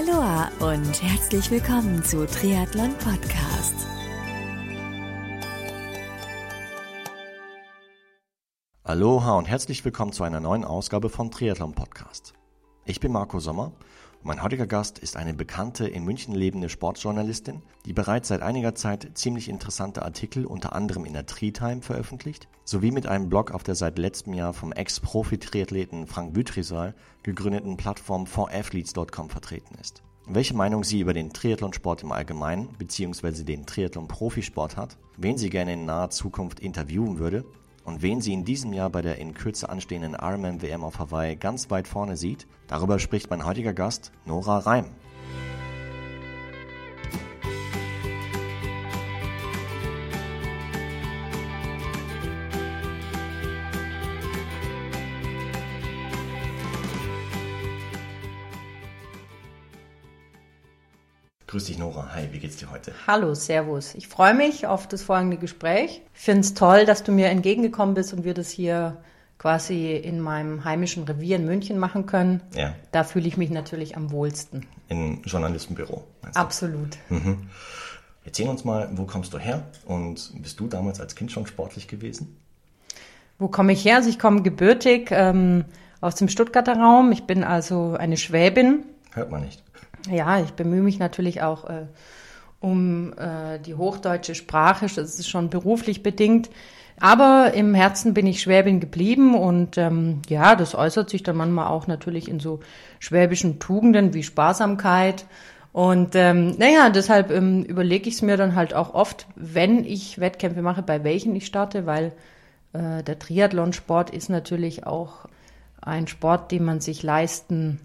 Aloha und herzlich willkommen zu Triathlon Podcast. Aloha und herzlich willkommen zu einer neuen Ausgabe von Triathlon Podcast. Ich bin Marco Sommer mein heutiger Gast ist eine bekannte in München lebende Sportjournalistin, die bereits seit einiger Zeit ziemlich interessante Artikel unter anderem in der Tri-Time veröffentlicht, sowie mit einem Blog auf der seit letztem Jahr vom Ex-Profi-Triathleten Frank Bütrisal gegründeten Plattform 4athletes.com vertreten ist. Welche Meinung sie über den Triathlonsport im Allgemeinen bzw. den Triathlon-Profisport hat, wen sie gerne in naher Zukunft interviewen würde und wen sie in diesem Jahr bei der in Kürze anstehenden Ironman WM auf Hawaii ganz weit vorne sieht, darüber spricht mein heutiger Gast Nora Reim. Grüß dich, Nora. Hi, wie geht's dir heute? Hallo, Servus. Ich freue mich auf das folgende Gespräch. Ich finde es toll, dass du mir entgegengekommen bist und wir das hier quasi in meinem heimischen Revier in München machen können. Ja. Da fühle ich mich natürlich am wohlsten. Im Journalistenbüro. Absolut. Mhm. Erzähl uns mal, wo kommst du her und bist du damals als Kind schon sportlich gewesen? Wo komme ich her? Also ich komme gebürtig ähm, aus dem Stuttgarter Raum. Ich bin also eine Schwäbin. Hört man nicht. Ja, ich bemühe mich natürlich auch äh, um äh, die hochdeutsche Sprache. Das ist schon beruflich bedingt. Aber im Herzen bin ich Schwäbin geblieben und ähm, ja, das äußert sich dann manchmal auch natürlich in so schwäbischen Tugenden wie Sparsamkeit. Und ähm, naja, deshalb ähm, überlege ich es mir dann halt auch oft, wenn ich Wettkämpfe mache, bei welchen ich starte, weil äh, der Triathlonsport ist natürlich auch ein Sport, den man sich leisten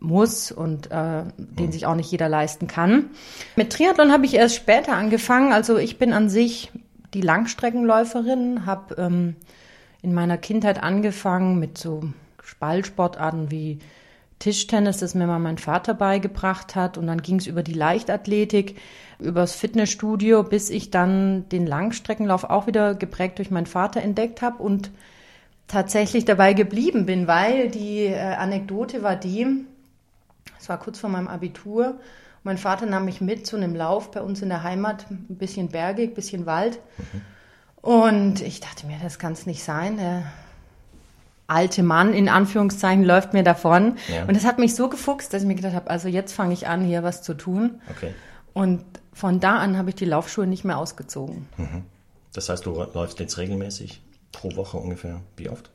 muss und äh, den sich auch nicht jeder leisten kann. Mit Triathlon habe ich erst später angefangen. Also ich bin an sich die Langstreckenläuferin, habe ähm, in meiner Kindheit angefangen mit so Spallsportarten wie Tischtennis, das mir mal mein Vater beigebracht hat. Und dann ging es über die Leichtathletik, übers Fitnessstudio, bis ich dann den Langstreckenlauf auch wieder geprägt durch meinen Vater entdeckt habe und tatsächlich dabei geblieben bin, weil die äh, Anekdote war die, es war kurz vor meinem Abitur. Mein Vater nahm mich mit zu einem Lauf bei uns in der Heimat, ein bisschen bergig, ein bisschen Wald. Mhm. Und ich dachte mir, das kann es nicht sein. Der alte Mann in Anführungszeichen läuft mir davon. Ja. Und das hat mich so gefuchst, dass ich mir gedacht habe, also jetzt fange ich an, hier was zu tun. Okay. Und von da an habe ich die Laufschuhe nicht mehr ausgezogen. Mhm. Das heißt, du läufst jetzt regelmäßig pro Woche ungefähr. Wie oft?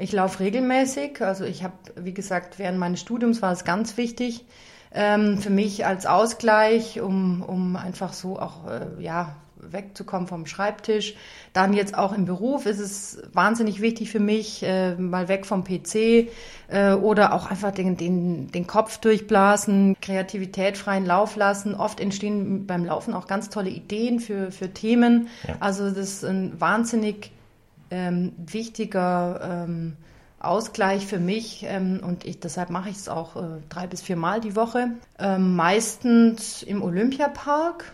Ich laufe regelmäßig. Also ich habe, wie gesagt, während meines Studiums war es ganz wichtig ähm, für mich als Ausgleich, um, um einfach so auch äh, ja wegzukommen vom Schreibtisch. Dann jetzt auch im Beruf ist es wahnsinnig wichtig für mich, äh, mal weg vom PC äh, oder auch einfach den, den, den Kopf durchblasen, Kreativität freien Lauf lassen. Oft entstehen beim Laufen auch ganz tolle Ideen für, für Themen. Ja. Also das ist ein wahnsinnig ähm, wichtiger ähm, Ausgleich für mich ähm, und ich, deshalb mache ich es auch äh, drei bis vier Mal die Woche. Ähm, meistens im Olympiapark,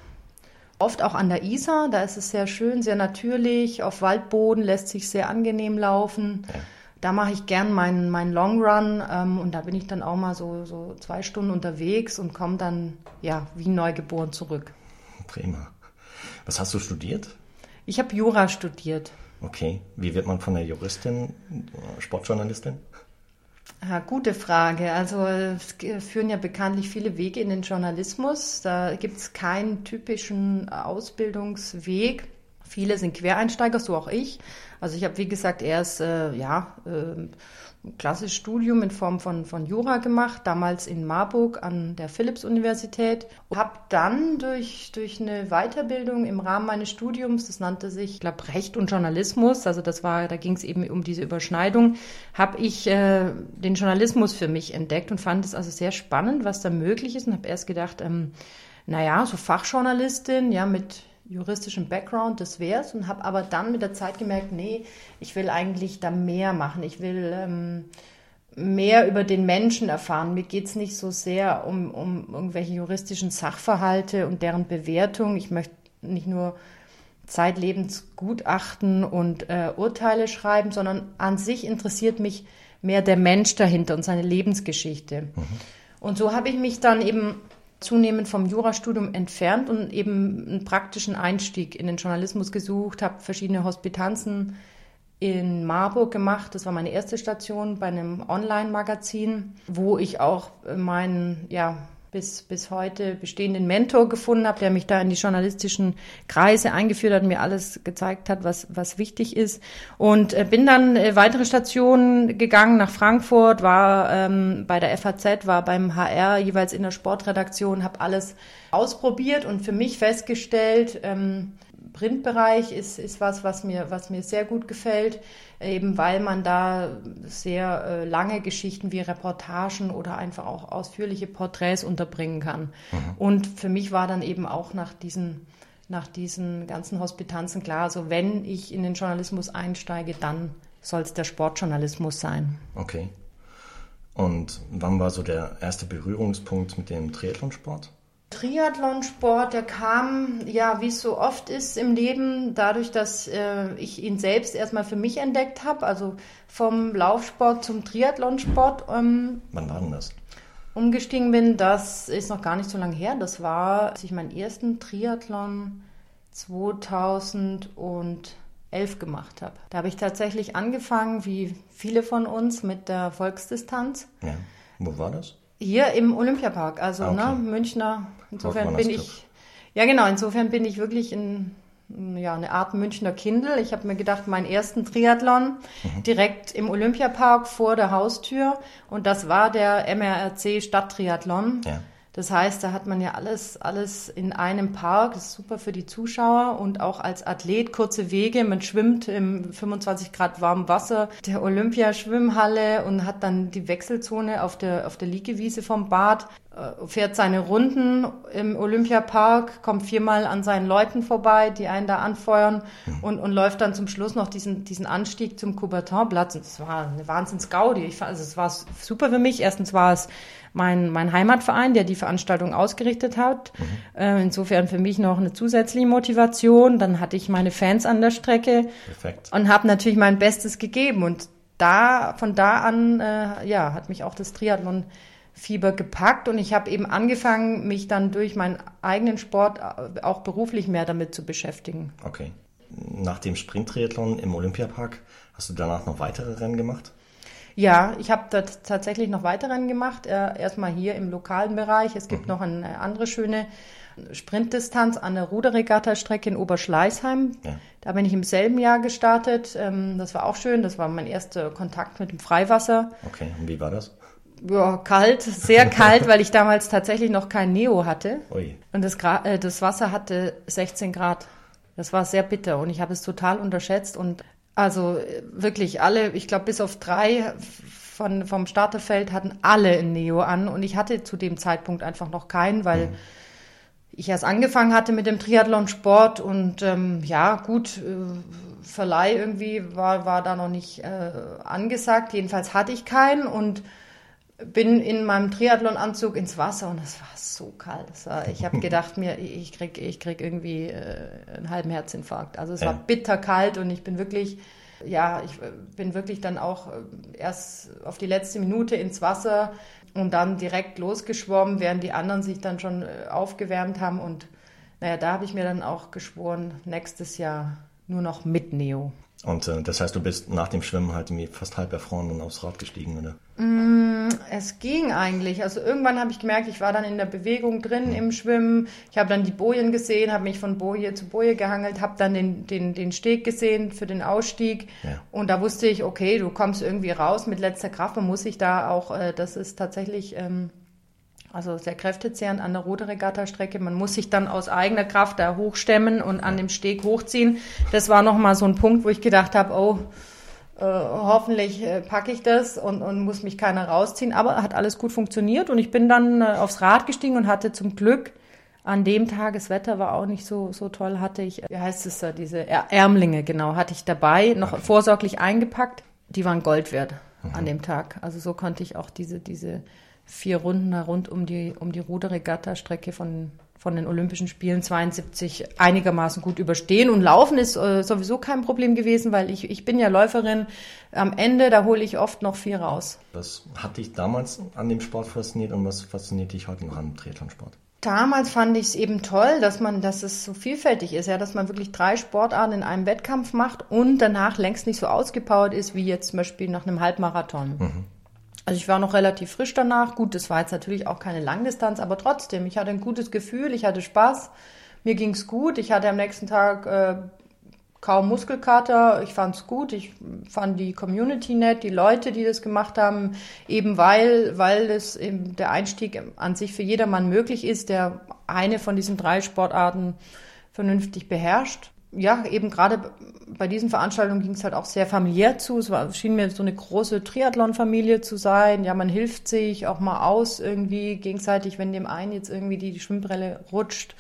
oft auch an der Isar, da ist es sehr schön, sehr natürlich. Auf Waldboden lässt sich sehr angenehm laufen. Da mache ich gern meinen, meinen Long Run ähm, und da bin ich dann auch mal so, so zwei Stunden unterwegs und komme dann ja wie neugeboren zurück. Prima. Was hast du studiert? Ich habe Jura studiert. Okay, wie wird man von der Juristin Sportjournalistin? Ja, gute Frage. Also es führen ja bekanntlich viele Wege in den Journalismus. Da gibt es keinen typischen Ausbildungsweg. Viele sind Quereinsteiger, so auch ich. Also ich habe, wie gesagt, erst äh, ja, äh, ein klassisches Studium in Form von, von Jura gemacht, damals in Marburg an der Philipps-Universität. Habe dann durch, durch eine Weiterbildung im Rahmen meines Studiums, das nannte sich, ich glaube, Recht und Journalismus, also das war, da ging es eben um diese Überschneidung, habe ich äh, den Journalismus für mich entdeckt und fand es also sehr spannend, was da möglich ist und habe erst gedacht, ähm, naja, so Fachjournalistin, ja, mit juristischen Background, das wär's und habe aber dann mit der Zeit gemerkt, nee, ich will eigentlich da mehr machen. Ich will ähm, mehr über den Menschen erfahren. Mir geht's nicht so sehr um, um irgendwelche juristischen Sachverhalte und deren Bewertung. Ich möchte nicht nur zeitlebens Gutachten und äh, Urteile schreiben, sondern an sich interessiert mich mehr der Mensch dahinter und seine Lebensgeschichte. Mhm. Und so habe ich mich dann eben zunehmend vom Jurastudium entfernt und eben einen praktischen Einstieg in den Journalismus gesucht, habe verschiedene Hospitanzen in Marburg gemacht. Das war meine erste Station bei einem Online-Magazin, wo ich auch meinen, ja, bis, bis heute bestehenden Mentor gefunden habe, der mich da in die journalistischen Kreise eingeführt hat, mir alles gezeigt hat, was, was wichtig ist. Und äh, bin dann äh, weitere Stationen gegangen nach Frankfurt, war ähm, bei der FAZ, war beim HR jeweils in der Sportredaktion, habe alles ausprobiert und für mich festgestellt, ähm, Printbereich ist, ist was, was mir, was mir sehr gut gefällt, eben weil man da sehr äh, lange Geschichten wie Reportagen oder einfach auch ausführliche Porträts unterbringen kann. Mhm. Und für mich war dann eben auch nach diesen, nach diesen ganzen Hospitanzen klar, also wenn ich in den Journalismus einsteige, dann soll es der Sportjournalismus sein. Okay. Und wann war so der erste Berührungspunkt mit dem Triathlonsport? Triathlonsport, der kam, ja, wie es so oft ist im Leben, dadurch, dass äh, ich ihn selbst erstmal für mich entdeckt habe, also vom Laufsport zum Triathlonsport. Ähm, Wann war denn das? Umgestiegen bin, das ist noch gar nicht so lange her. Das war, als ich meinen ersten Triathlon 2011 gemacht habe. Da habe ich tatsächlich angefangen, wie viele von uns, mit der Volksdistanz. Ja. Wo war das? Hier im Olympiapark, also ah, okay. ne, Münchner. Insofern bin ich, ja genau, insofern bin ich wirklich in ja, eine Art Münchner Kindel. Ich habe mir gedacht, meinen ersten Triathlon mhm. direkt im Olympiapark vor der Haustür und das war der MRRC Stadttriathlon. Ja. Das heißt, da hat man ja alles, alles in einem Park. Das ist super für die Zuschauer und auch als Athlet kurze Wege. Man schwimmt im 25 Grad warmen Wasser der Olympiaschwimmhalle und hat dann die Wechselzone auf der, auf der Liegewiese vom Bad, fährt seine Runden im Olympiapark, kommt viermal an seinen Leuten vorbei, die einen da anfeuern mhm. und, und läuft dann zum Schluss noch diesen, diesen Anstieg zum Coubertin-Platz. Und es war eine Wahnsinns-Gaudi. Ich, also es war super für mich. Erstens war es mein, mein Heimatverein, der die Veranstaltung ausgerichtet hat. Mhm. Äh, insofern für mich noch eine zusätzliche Motivation. Dann hatte ich meine Fans an der Strecke Perfekt. und habe natürlich mein Bestes gegeben. Und da, von da an, äh, ja, hat mich auch das Triathlon Fieber gepackt und ich habe eben angefangen, mich dann durch meinen eigenen Sport äh, auch beruflich mehr damit zu beschäftigen. Okay. Nach dem Sprint-Triathlon im Olympiapark hast du danach noch weitere Rennen gemacht? Ja, ich habe dort tatsächlich noch weitere Rennen gemacht. Äh, erstmal hier im lokalen Bereich. Es gibt mhm. noch eine andere schöne Sprintdistanz an der Ruderregatta-Strecke in Oberschleißheim. Ja. Da bin ich im selben Jahr gestartet. Ähm, das war auch schön. Das war mein erster Kontakt mit dem Freiwasser. Okay, und wie war das? Ja, kalt, sehr kalt, weil ich damals tatsächlich noch kein Neo hatte. Ui. Und das, äh, das Wasser hatte 16 Grad. Das war sehr bitter und ich habe es total unterschätzt und also wirklich alle, ich glaube bis auf drei von, vom Starterfeld hatten alle ein Neo an und ich hatte zu dem Zeitpunkt einfach noch keinen, weil mhm. ich erst angefangen hatte mit dem Triathlon-Sport und ähm, ja, gut, äh, Verleih irgendwie war, war da noch nicht äh, angesagt. Jedenfalls hatte ich keinen und bin in meinem Triathlon-Anzug ins Wasser und es war so kalt. War, ich habe gedacht, mir, ich krieg, ich krieg irgendwie äh, einen halben Herzinfarkt. Also es ja. war bitterkalt und ich bin wirklich, ja, ich bin wirklich dann auch äh, erst auf die letzte Minute ins Wasser und dann direkt losgeschwommen, während die anderen sich dann schon äh, aufgewärmt haben. Und naja, da habe ich mir dann auch geschworen, nächstes Jahr nur noch mit Neo. Und äh, das heißt, du bist nach dem Schwimmen halt fast halb erfroren und aufs Rad gestiegen, oder? Mm, es ging eigentlich. Also irgendwann habe ich gemerkt, ich war dann in der Bewegung drin im Schwimmen. Ich habe dann die Bojen gesehen, habe mich von Boje zu Boje gehangelt, habe dann den, den, den Steg gesehen für den Ausstieg. Ja. Und da wusste ich, okay, du kommst irgendwie raus mit letzter Kraft. Man muss sich da auch, äh, das ist tatsächlich... Ähm, also sehr kräftezehrend an der Ruderregatta-Strecke. Man muss sich dann aus eigener Kraft da hochstemmen und an dem Steg hochziehen. Das war nochmal so ein Punkt, wo ich gedacht habe, oh, äh, hoffentlich äh, packe ich das und, und muss mich keiner rausziehen. Aber hat alles gut funktioniert und ich bin dann äh, aufs Rad gestiegen und hatte zum Glück an dem Tag, das Wetter war auch nicht so, so toll, hatte ich, wie heißt es da, diese Ärmlinge, genau, hatte ich dabei, noch vorsorglich eingepackt. Die waren Gold wert mhm. an dem Tag. Also so konnte ich auch diese, diese vier Runden rund um die, um die Ruderregatta-Strecke von von den Olympischen Spielen 72 einigermaßen gut überstehen. Und Laufen ist äh, sowieso kein Problem gewesen, weil ich, ich bin ja Läuferin. Am Ende, da hole ich oft noch viel raus. Was hat dich damals an dem Sport fasziniert und was fasziniert dich heute noch am Triathlonsport? Damals fand ich es eben toll, dass man, dass es so vielfältig ist, ja, dass man wirklich drei Sportarten in einem Wettkampf macht und danach längst nicht so ausgepowert ist wie jetzt zum Beispiel nach einem Halbmarathon. Mhm. Also ich war noch relativ frisch danach. Gut, das war jetzt natürlich auch keine Langdistanz, aber trotzdem, ich hatte ein gutes Gefühl, ich hatte Spaß, mir ging's gut. Ich hatte am nächsten Tag äh, kaum Muskelkater. Ich fand's gut. Ich fand die Community nett, die Leute, die das gemacht haben, eben weil, weil es eben der Einstieg an sich für jedermann möglich ist, der eine von diesen drei Sportarten vernünftig beherrscht ja, eben gerade bei diesen Veranstaltungen ging es halt auch sehr familiär zu. Es war, schien mir so eine große Triathlon-Familie zu sein. Ja, man hilft sich auch mal aus irgendwie gegenseitig, wenn dem einen jetzt irgendwie die, die Schwimmbrille rutscht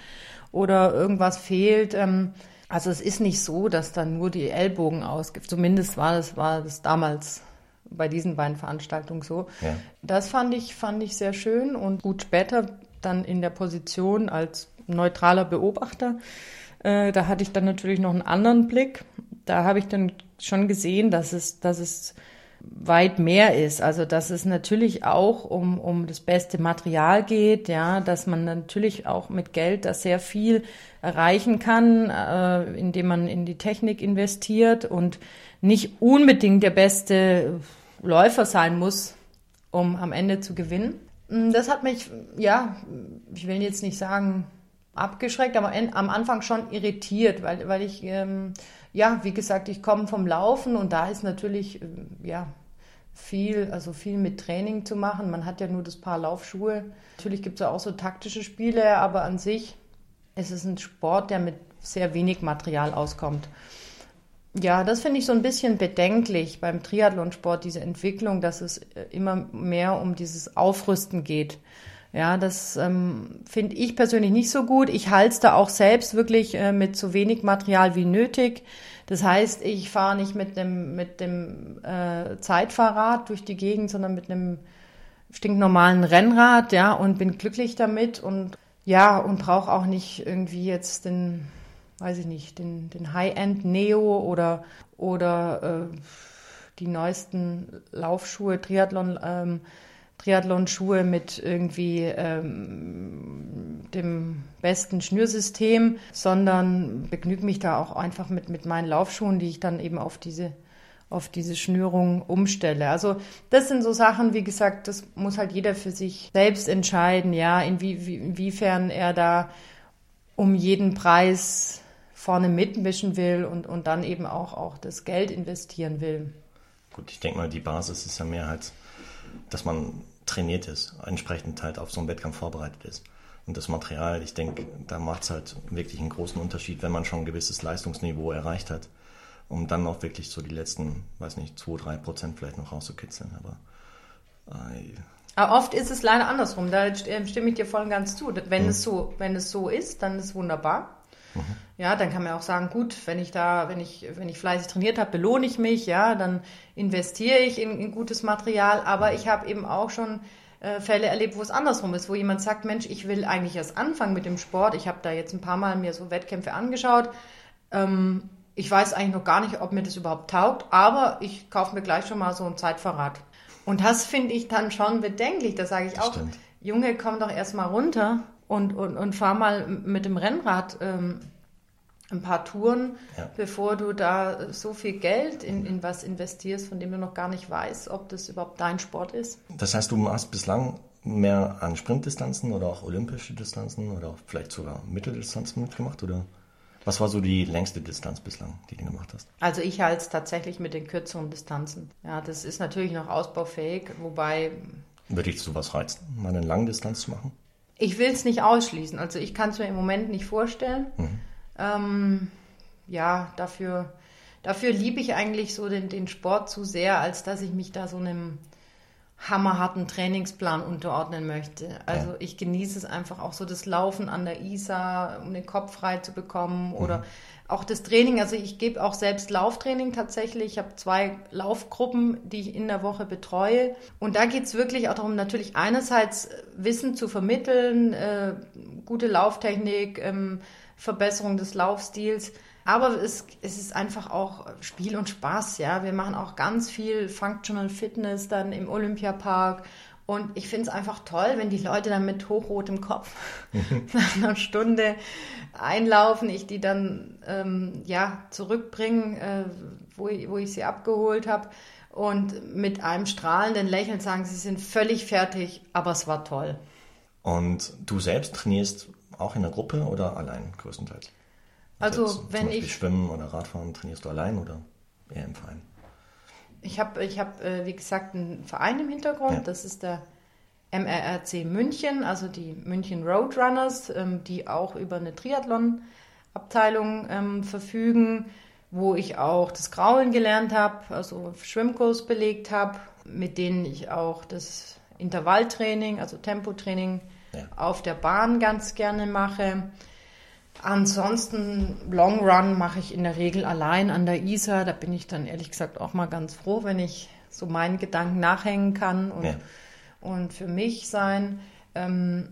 oder irgendwas fehlt. Ähm, also es ist nicht so, dass dann nur die Ellbogen ausgibt. Zumindest war das, war das damals bei diesen beiden Veranstaltungen so. Ja. Das fand ich, fand ich sehr schön und gut später dann in der Position als neutraler Beobachter äh, da hatte ich dann natürlich noch einen anderen Blick. Da habe ich dann schon gesehen, dass es, dass es weit mehr ist. Also dass es natürlich auch um, um das beste Material geht, ja, dass man natürlich auch mit Geld da sehr viel erreichen kann, äh, indem man in die Technik investiert und nicht unbedingt der beste Läufer sein muss, um am Ende zu gewinnen. Das hat mich, ja, ich will jetzt nicht sagen, abgeschreckt, aber am Anfang schon irritiert, weil, weil ich, ähm, ja, wie gesagt, ich komme vom Laufen und da ist natürlich, äh, ja, viel, also viel mit Training zu machen. Man hat ja nur das Paar Laufschuhe. Natürlich gibt es auch so taktische Spiele, aber an sich ist es ein Sport, der mit sehr wenig Material auskommt. Ja, das finde ich so ein bisschen bedenklich beim Triathlonsport, diese Entwicklung, dass es äh, immer mehr um dieses Aufrüsten geht. Ja, das ähm, finde ich persönlich nicht so gut. Ich halte da auch selbst wirklich äh, mit so wenig Material wie nötig. Das heißt, ich fahre nicht mit dem, mit dem äh, Zeitfahrrad durch die Gegend, sondern mit einem stinknormalen Rennrad, ja, und bin glücklich damit und ja, und brauche auch nicht irgendwie jetzt den, weiß ich nicht, den, den High-End Neo oder, oder äh, die neuesten Laufschuhe, Triathlon, ähm, Triathlon-Schuhe mit irgendwie ähm, dem besten Schnürsystem, sondern begnüge mich da auch einfach mit, mit meinen Laufschuhen, die ich dann eben auf diese, auf diese Schnürung umstelle. Also das sind so Sachen, wie gesagt, das muss halt jeder für sich selbst entscheiden, ja, inwie, wie, inwiefern er da um jeden Preis vorne mitmischen will und, und dann eben auch, auch das Geld investieren will. Gut, ich denke mal, die Basis ist ja mehr als dass man trainiert ist, entsprechend halt auf so einen Wettkampf vorbereitet ist. Und das Material, ich denke, da macht es halt wirklich einen großen Unterschied, wenn man schon ein gewisses Leistungsniveau erreicht hat, um dann auch wirklich so die letzten, weiß nicht, 2, 3 Prozent vielleicht noch rauszukitzeln. Aber, äh, Aber oft ist es leider andersrum, da stimme ich dir voll und ganz zu. Wenn, mhm. es so, wenn es so ist, dann ist es wunderbar. Mhm. Ja, dann kann man auch sagen, gut, wenn ich da, wenn ich, wenn ich fleißig trainiert habe, belohne ich mich, ja, dann investiere ich in, in gutes Material. Aber ich habe eben auch schon äh, Fälle erlebt, wo es andersrum ist, wo jemand sagt, Mensch, ich will eigentlich erst anfangen mit dem Sport. Ich habe da jetzt ein paar Mal mir so Wettkämpfe angeschaut. Ähm, ich weiß eigentlich noch gar nicht, ob mir das überhaupt taugt, aber ich kaufe mir gleich schon mal so ein Zeitverrat. Und das finde ich dann schon bedenklich. Da sage ich auch, Stimmt. Junge, komm doch erst mal runter und, und, und fahr mal mit dem Rennrad ähm, ein paar Touren, ja. bevor du da so viel Geld in, in was investierst, von dem du noch gar nicht weißt, ob das überhaupt dein Sport ist. Das heißt, du hast bislang mehr an Sprintdistanzen oder auch olympische Distanzen oder auch vielleicht sogar Mitteldistanzen mitgemacht oder was war so die längste Distanz bislang, die du gemacht hast? Also ich halte es tatsächlich mit den kürzeren Distanzen. Ja, das ist natürlich noch ausbaufähig, wobei... Würde ich sowas reizen, mal eine Langdistanz zu machen? Ich will es nicht ausschließen. Also ich kann es mir im Moment nicht vorstellen. Mhm. Ähm, ja, dafür, dafür liebe ich eigentlich so den, den Sport zu sehr, als dass ich mich da so einem hammerharten Trainingsplan unterordnen möchte. Also Ja. ich genieße es einfach auch so das Laufen an der Isar, um den Kopf frei zu bekommen oder auch das Training. Also ich gebe auch selbst Lauftraining tatsächlich. Ich habe zwei Laufgruppen, die ich in der Woche betreue. Und da geht es wirklich auch darum, natürlich einerseits Wissen zu vermitteln, äh, gute Lauftechnik, ähm, Verbesserung des Laufstils. Aber es, es ist einfach auch Spiel und Spaß, ja. Wir machen auch ganz viel Functional Fitness dann im Olympiapark. Und ich finde es einfach toll, wenn die Leute dann mit hochrotem Kopf nach einer Stunde einlaufen, ich die dann ähm, ja zurückbringe, äh, wo, ich, wo ich sie abgeholt habe und mit einem strahlenden Lächeln sagen, sie sind völlig fertig, aber es war toll. Und du selbst trainierst auch in der Gruppe oder allein größtenteils? Also zum wenn Beispiel ich Schwimmen oder Radfahren, trainierst du allein oder eher im Verein? Ich habe, ich hab, äh, wie gesagt, einen Verein im Hintergrund. Ja. Das ist der MRRC München, also die München Roadrunners, ähm, die auch über eine Triathlon-Abteilung ähm, verfügen, wo ich auch das Kraulen gelernt habe, also Schwimmkurs belegt habe, mit denen ich auch das Intervalltraining, also Tempotraining Ja. auf der Bahn ganz gerne mache. Ansonsten Long Run mache ich in der Regel allein an der Isar. Da bin ich dann ehrlich gesagt auch mal ganz froh, wenn ich so meinen Gedanken nachhängen kann und, Ja. und für mich sein. Ähm,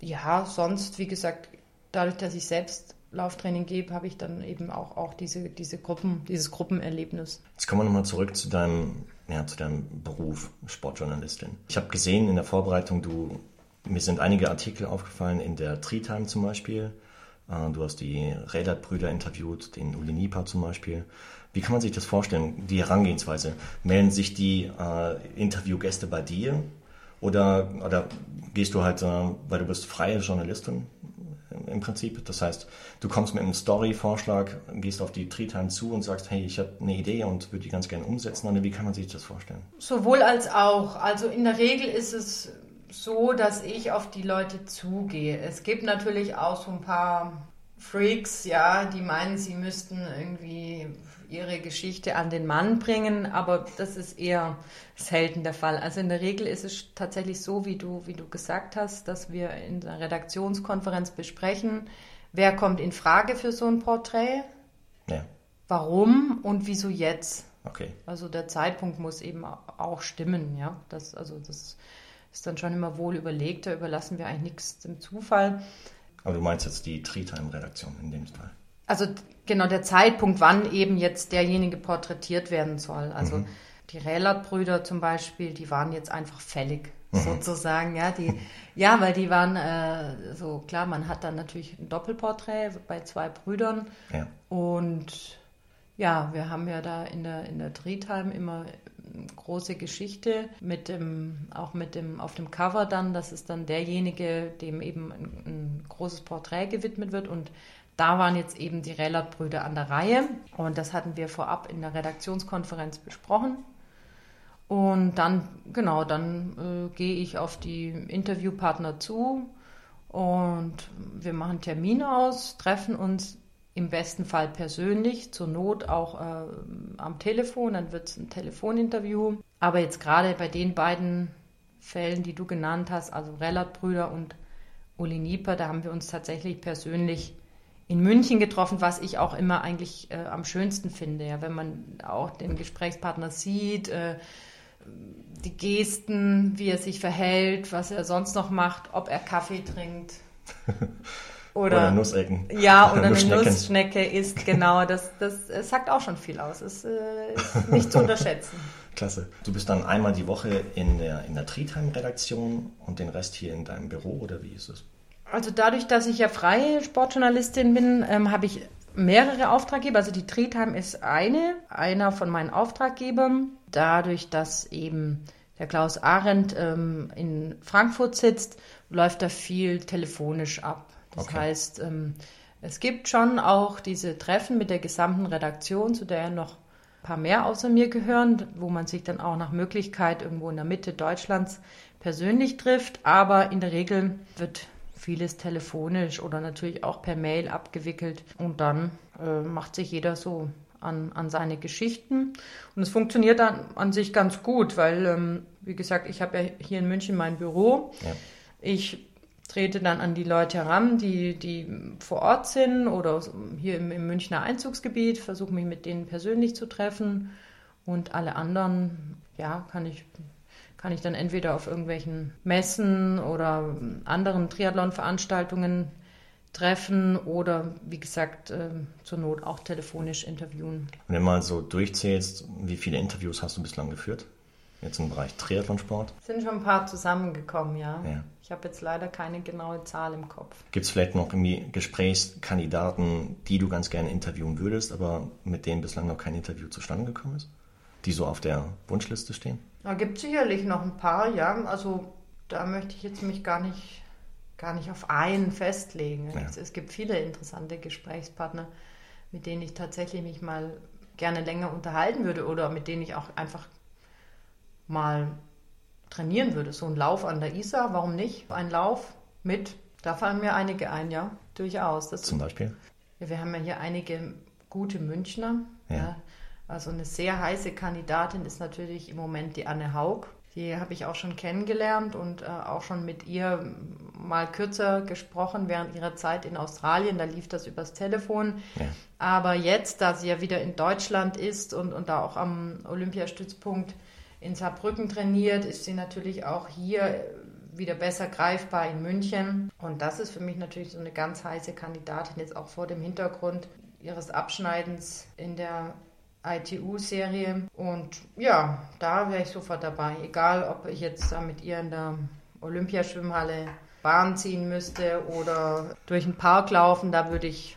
ja, sonst, wie gesagt, dadurch, dass ich selbst Lauftraining gebe, habe ich dann eben auch, auch diese, diese Gruppen, dieses Gruppenerlebnis. Jetzt kommen wir nochmal zurück zu deinem, ja, zu deinem Beruf, Sportjournalistin. Ich habe gesehen in der Vorbereitung, du, mir sind einige Artikel aufgefallen in der Tree-Time zum Beispiel. Äh, Du hast die Rädert-Brüder interviewt, den Uli Nieper zum Beispiel. Wie kann man sich das vorstellen, die Herangehensweise? Melden sich die äh, Interviewgäste bei dir oder, oder gehst du halt, äh, weil du bist freie Journalistin im- Prinzip? Das heißt, du kommst mit einem Story-Vorschlag, gehst auf die Tree-Time zu und sagst, hey, ich habe eine Idee und würde die ganz gerne umsetzen. Oder wie kann man sich das vorstellen? Sowohl als auch. Also in der Regel ist es so, dass ich auf die Leute zugehe. Es gibt natürlich auch so ein paar Freaks, ja, die meinen, sie müssten irgendwie ihre Geschichte an den Mann bringen, aber das ist eher selten der Fall. Also in der Regel ist es tatsächlich so, wie du, wie du gesagt hast, dass wir in der Redaktionskonferenz besprechen, wer kommt in Frage für so ein Porträt, Ja, warum und wieso jetzt. okay. Also der Zeitpunkt muss eben auch stimmen, ja. Das, also das ist dann schon immer wohl überlegt, da überlassen wir eigentlich nichts dem Zufall. Aber du meinst jetzt die Tree-Time-Redaktion in dem Fall. Also genau der Zeitpunkt, wann eben jetzt derjenige porträtiert werden soll. Also die Rählert-Brüder zum Beispiel, die waren jetzt einfach fällig, sozusagen, ja. Die, ja, weil die waren äh, so, klar, man hat dann natürlich ein Doppelporträt bei zwei Brüdern. Ja. Und ja, wir haben ja da in der, in der Drehtime immer eine große Geschichte mit dem, auch mit dem, auf dem Cover dann, das ist dann derjenige, dem eben ein, ein großes Porträt gewidmet wird. Und da waren jetzt eben die Rellert-Brüder an der Reihe. Und das hatten wir vorab in der Redaktionskonferenz besprochen. Und dann, genau, dann äh, gehe ich auf die Interviewpartner zu. Und wir machen Termin aus, treffen uns im besten Fall persönlich, zur Not auch äh, am Telefon, dann wird es ein Telefoninterview. Aber jetzt gerade bei den beiden Fällen, die du genannt hast, also Rellert-Brüder und Uli Nieper, da haben wir uns tatsächlich persönlich in München getroffen, was ich auch immer eigentlich äh, am schönsten finde, ja, wenn man auch den Gesprächspartner sieht, äh, die Gesten, wie er sich verhält, was er sonst noch macht, ob er Kaffee trinkt. Oder, Oder Nussecken. Ja, oder eine Nussschnecken. Nussschnecke ist, genau, das, das, es sagt auch schon viel aus. Es äh, ist nicht zu unterschätzen. Klasse. Du bist dann einmal die Woche in der, in der Tree-Time-Redaktion und den Rest hier in deinem Büro oder wie ist es? Also dadurch, dass ich ja freie Sportjournalistin bin, ähm, habe ich mehrere Auftraggeber. Also die Treetime ist eine, einer von meinen Auftraggebern. Dadurch, dass eben der Klaus Arendt ähm, in Frankfurt sitzt, läuft da viel telefonisch ab. Das Okay. heißt, ähm, es gibt schon auch diese Treffen mit der gesamten Redaktion, zu der ja noch ein paar mehr außer mir gehören, wo man sich dann auch nach Möglichkeit irgendwo in der Mitte Deutschlands persönlich trifft. Aber in der Regel wird vieles telefonisch oder natürlich auch per Mail abgewickelt und dann äh, macht sich jeder so an, an seine Geschichten. Und es funktioniert dann an sich ganz gut, weil, ähm, wie gesagt, ich habe ja hier in München mein Büro. Ja. Ich trete dann an die Leute heran, die, die vor Ort sind oder hier im, im Münchner Einzugsgebiet, versuche mich mit denen persönlich zu treffen und alle anderen, ja, kann ich, kann ich dann entweder auf irgendwelchen Messen oder anderen Triathlon-Veranstaltungen treffen oder wie gesagt äh, zur Not auch telefonisch interviewen. Wenn du mal so durchzählst, wie viele Interviews hast du bislang geführt? Jetzt im Bereich Triathlonsport? Sind schon ein paar zusammengekommen, ja. ja. Ich habe jetzt leider keine genaue Zahl im Kopf. Gibt es vielleicht noch irgendwie Gesprächskandidaten, die du ganz gerne interviewen würdest, aber mit denen bislang noch kein Interview zustande gekommen ist? Die so auf der Wunschliste stehen? Da gibt es sicherlich noch ein paar, ja. Also da möchte ich jetzt mich gar nicht, gar nicht auf einen festlegen. Ja. Es, es gibt viele interessante Gesprächspartner, mit denen ich tatsächlich mich mal gerne länger unterhalten würde oder mit denen ich auch einfach mal trainieren würde. So ein Lauf an der Isar, warum nicht? Ein Lauf mit, da fallen mir einige ein, ja, durchaus. Das Zum Beispiel? Ja, wir haben ja hier einige gute Münchner. Ja. ja. Also eine sehr heiße Kandidatin ist natürlich im Moment die Anne Haug. Die habe ich auch schon kennengelernt und äh, auch schon mit ihr mal kürzer gesprochen während ihrer Zeit in Australien. Da lief das übers Telefon. Ja. Aber jetzt, da sie ja wieder in Deutschland ist und, und da auch am Olympiastützpunkt in Saarbrücken trainiert, ist sie natürlich auch hier wieder besser greifbar in München. Und das ist für mich natürlich so eine ganz heiße Kandidatin, jetzt auch vor dem Hintergrund ihres Abschneidens in der ITU-Serie. Und ja, da wäre ich sofort dabei. Egal, ob ich jetzt da mit ihr in der Olympiaschwimmhalle Bahn ziehen müsste oder durch den Park laufen, da würde ich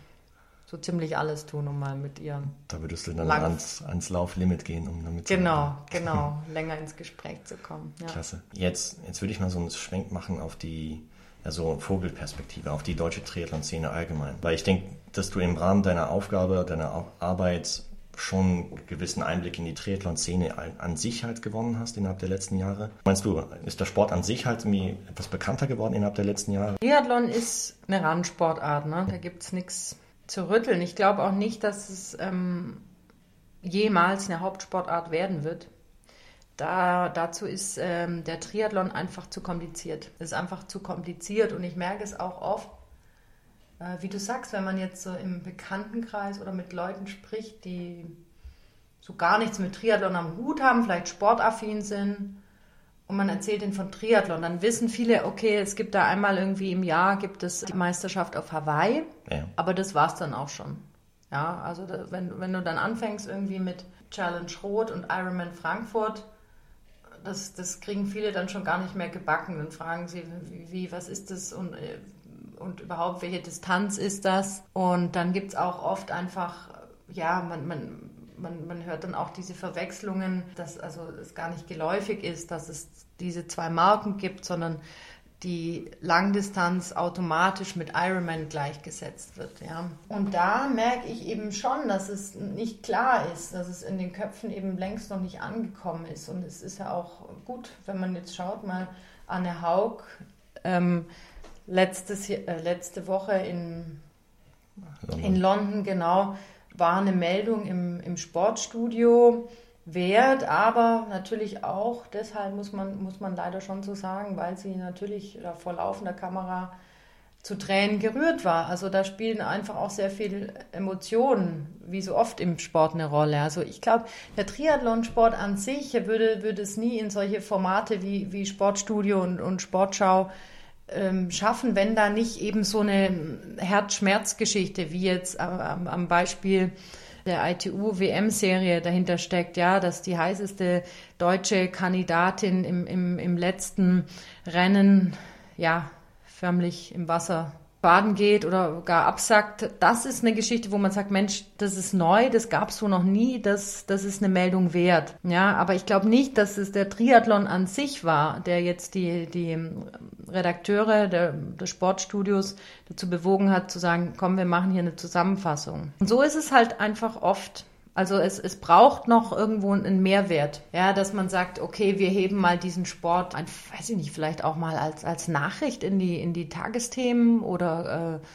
so ziemlich alles tun, um mal mit ihr. Da würdest du dann ans, ans Lauflimit gehen, um damit Genau, zu genau, länger ins Gespräch zu kommen. Ja. Klasse. Jetzt, jetzt würde ich mal so einen Schwenk machen auf die also Vogelperspektive, auf die deutsche Triathlon-Szene allgemein. Weil ich denke, dass du im Rahmen deiner Aufgabe, deiner Arbeit schon einen gewissen Einblick in die Triathlon-Szene an sich halt gewonnen hast innerhalb der letzten Jahre. Meinst du, ist der Sport an sich halt irgendwie etwas bekannter geworden innerhalb der letzten Jahre? Triathlon ist eine Randsportart, ne? da gibt es nichts zu rütteln. Ich glaube auch nicht, dass es ähm, jemals eine Hauptsportart werden wird. Da, dazu ist ähm, der Triathlon einfach zu kompliziert. Es ist einfach zu kompliziert und ich merke es auch oft, äh, wie du sagst, wenn man jetzt so im Bekanntenkreis oder mit Leuten spricht, die so gar nichts mit Triathlon am Hut haben, vielleicht sportaffin sind und man erzählt ihnen von Triathlon, dann wissen viele, okay, es gibt da einmal irgendwie im Jahr gibt es die Meisterschaft auf Hawaii, ja. aber das war es dann auch schon. Ja, also da, wenn, wenn du dann anfängst irgendwie mit Challenge Rot und Ironman Frankfurt, das, das kriegen viele dann schon gar nicht mehr gebacken. Dann fragen sie, wie, wie was ist das und, äh, und überhaupt, welche Distanz ist das? Und dann gibt es auch oft einfach, ja, man, man man, man hört dann auch diese Verwechslungen, dass also es gar nicht geläufig ist, dass es diese zwei Marken gibt, sondern die Langdistanz automatisch mit Ironman gleichgesetzt wird. Ja. Und da merke ich eben schon, dass es nicht klar ist, dass es in den Köpfen eben längst noch nicht angekommen ist. Und es ist ja auch gut, wenn man jetzt schaut, mal Anne Haug ähm, letztes, äh, letzte Woche in London. in London, genau, war eine Meldung im, im Sportstudio wert, aber natürlich auch, deshalb muss man, muss man leider schon so sagen, weil sie natürlich vor laufender Kamera zu Tränen gerührt war. Also da spielen einfach auch sehr viele Emotionen, wie so oft im Sport eine Rolle. Also ich glaube, der Triathlonsport an sich würde, würde es nie in solche Formate wie, wie Sportstudio und, und Sportschau ähm, schaffen, wenn da nicht eben so eine Herzschmerzgeschichte wie jetzt am, am Beispiel der ITU-WM-Serie dahinter steckt, ja, dass die heißeste deutsche Kandidatin im, im, im letzten Rennen, ja, förmlich im Wasser baden geht oder gar absackt, das ist eine Geschichte, wo man sagt, Mensch, das ist neu, das gab es so noch nie, das, das ist eine Meldung wert. Ja, aber ich glaube nicht, dass es der Triathlon an sich war, der jetzt die, die Redakteure der, des Sportstudios dazu bewogen hat, zu sagen, komm, wir machen hier eine Zusammenfassung. Und so ist es halt einfach oft. Also es, es braucht noch irgendwo einen Mehrwert, ja, dass man sagt, okay, wir heben mal diesen Sport, ein, weiß ich nicht, vielleicht auch mal als, als Nachricht in die, in die Tagesthemen oder äh,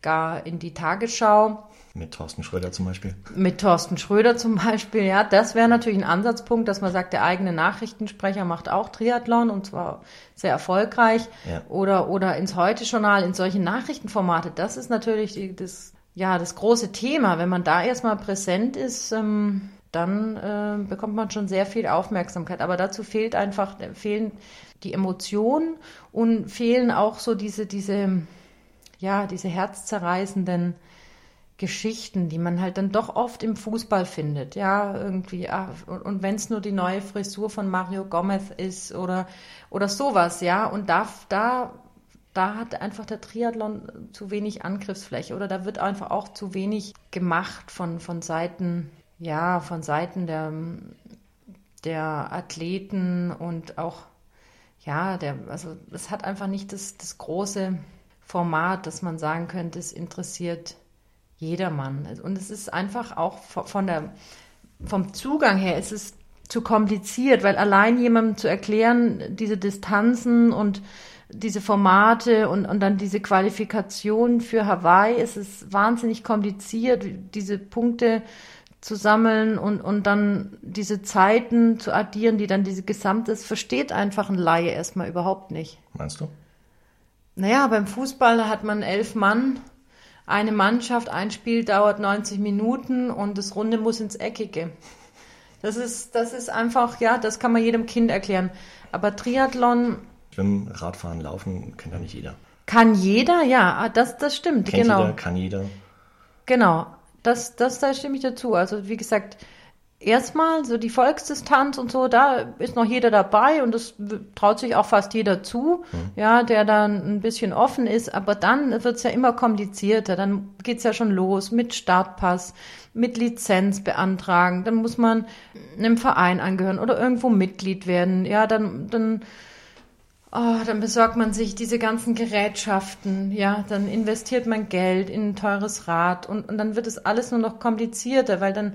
gar in die Tagesschau. Mit Thorsten Schröder zum Beispiel. Mit Thorsten Schröder zum Beispiel, ja. Das wäre natürlich ein Ansatzpunkt, dass man sagt, der eigene Nachrichtensprecher macht auch Triathlon und zwar sehr erfolgreich. Ja. Oder, oder ins Heute-Journal, in solche Nachrichtenformate. Das ist natürlich die, das, ja, das große Thema. Wenn man da erstmal präsent ist, ähm, dann äh, bekommt man schon sehr viel Aufmerksamkeit. Aber dazu fehlt einfach, fehlen die Emotionen und fehlen auch so diese, diese, ja, diese herzzerreißenden Geschichten, die man halt dann doch oft im Fußball findet, ja, irgendwie, ah, und, und wenn es nur die neue Frisur von Mario Gomez ist oder, oder sowas, ja, und da, da, da hat einfach der Triathlon zu wenig Angriffsfläche oder da wird einfach auch zu wenig gemacht von, von Seiten, ja, von Seiten der, der Athleten und auch, ja, der, also es hat einfach nicht das, das große Format, dass man sagen könnte, es interessiert jedermann. Und es ist einfach auch von der, vom Zugang her, es ist zu kompliziert, weil allein jemandem zu erklären, diese Distanzen und diese Formate und, und dann diese Qualifikation für Hawaii, es ist wahnsinnig kompliziert, diese Punkte zu sammeln und, und dann diese Zeiten zu addieren, die dann diese gesamte, das versteht einfach ein Laie erstmal überhaupt nicht. Meinst du? Naja, beim Fußball hat man elf Mann eine Mannschaft, ein Spiel dauert 90 Minuten und das Runde muss ins Eckige. Das ist, das ist einfach, ja, das kann man jedem Kind erklären. Aber Triathlon. Schwimmen, Radfahren, Laufen kennt ja nicht jeder. Kann jeder, ja, ah, das, das stimmt, Kennt genau. Jeder, kann jeder. Genau, das, das, da stimme ich dazu. Also, wie gesagt, erstmal so die Volksdistanz und so, da ist noch jeder dabei und das traut sich auch fast jeder zu, mhm. ja, der dann ein bisschen offen ist, aber dann wird es ja immer komplizierter, dann geht's ja schon los mit Startpass, mit Lizenz beantragen, dann muss man einem Verein angehören oder irgendwo Mitglied werden, ja, dann, dann Oh, dann besorgt man sich diese ganzen Gerätschaften, ja, dann investiert man Geld in ein teures Rad und, und dann wird es alles nur noch komplizierter, weil dann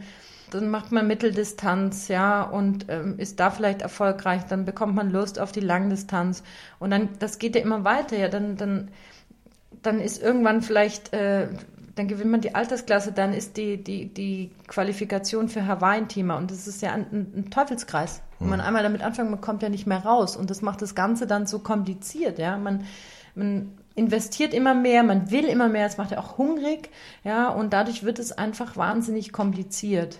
dann macht man Mitteldistanz, ja, und ähm, ist da vielleicht erfolgreich, dann bekommt man Lust auf die Langdistanz. Und dann, das geht ja immer weiter, ja, dann, dann, dann ist irgendwann vielleicht, äh, dann gewinnt man die Altersklasse, dann ist die, die, die Qualifikation für Hawaii ein Thema und das ist ja ein, ein Teufelskreis. Wenn man hm. einmal damit anfängt, man kommt ja nicht mehr raus und das macht das Ganze dann so kompliziert, ja, man, man investiert immer mehr, man will immer mehr, es macht ja auch hungrig, ja, und dadurch wird es einfach wahnsinnig kompliziert.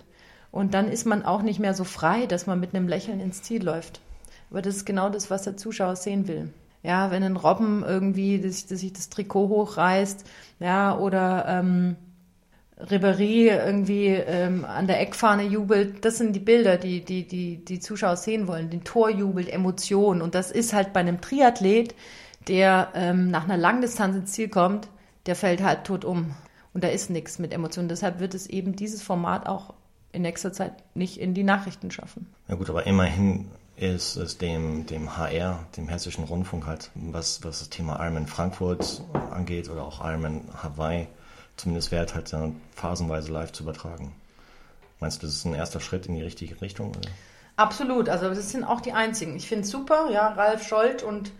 Und dann ist man auch nicht mehr so frei, dass man mit einem Lächeln ins Ziel läuft. Aber das ist genau das, was der Zuschauer sehen will. Ja, wenn ein Robben irgendwie dass, dass sich das Trikot hochreißt, ja, oder ähm, Ribéry irgendwie ähm, an der Eckfahne jubelt, das sind die Bilder, die, die, die die Zuschauer sehen wollen. Den Tor jubelt, Emotionen. Und das ist halt bei einem Triathlet, der ähm, nach einer Langdistanz ins Ziel kommt, der fällt halbtot um. Und da ist nichts mit Emotionen. Deshalb wird es eben dieses Format auch in nächster Zeit nicht in die Nachrichten schaffen. Ja gut, aber immerhin ist es dem, dem HR, dem Hessischen Rundfunk halt, was, was das Thema Ironman Frankfurt angeht oder auch Ironman Hawaii, zumindest wert halt dann phasenweise live zu übertragen. Meinst du, das ist ein erster Schritt in die richtige Richtung? Oder? Absolut, also das sind auch die einzigen. Ich finde es super, ja, Ralf Scholz und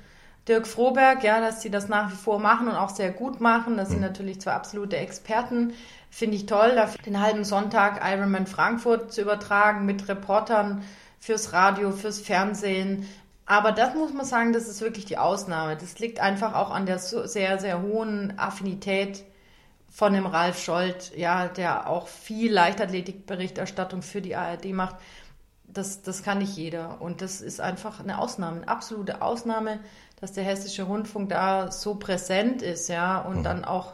Dirk Froberg, ja, dass sie das nach wie vor machen und auch sehr gut machen. Das sind hm. natürlich zwei absolute Experten. Finde ich toll, den halben Sonntag Ironman Frankfurt zu übertragen mit Reportern fürs Radio, fürs Fernsehen. Aber das muss man sagen, das ist wirklich die Ausnahme. Das liegt einfach auch an der sehr, sehr hohen Affinität von dem Ralf Scholz, ja, der auch viel Leichtathletikberichterstattung für die ARD macht. Das, das kann nicht jeder. Und das ist einfach eine Ausnahme, eine absolute Ausnahme, dass der Hessische Rundfunk da so präsent ist, ja, und mhm. dann auch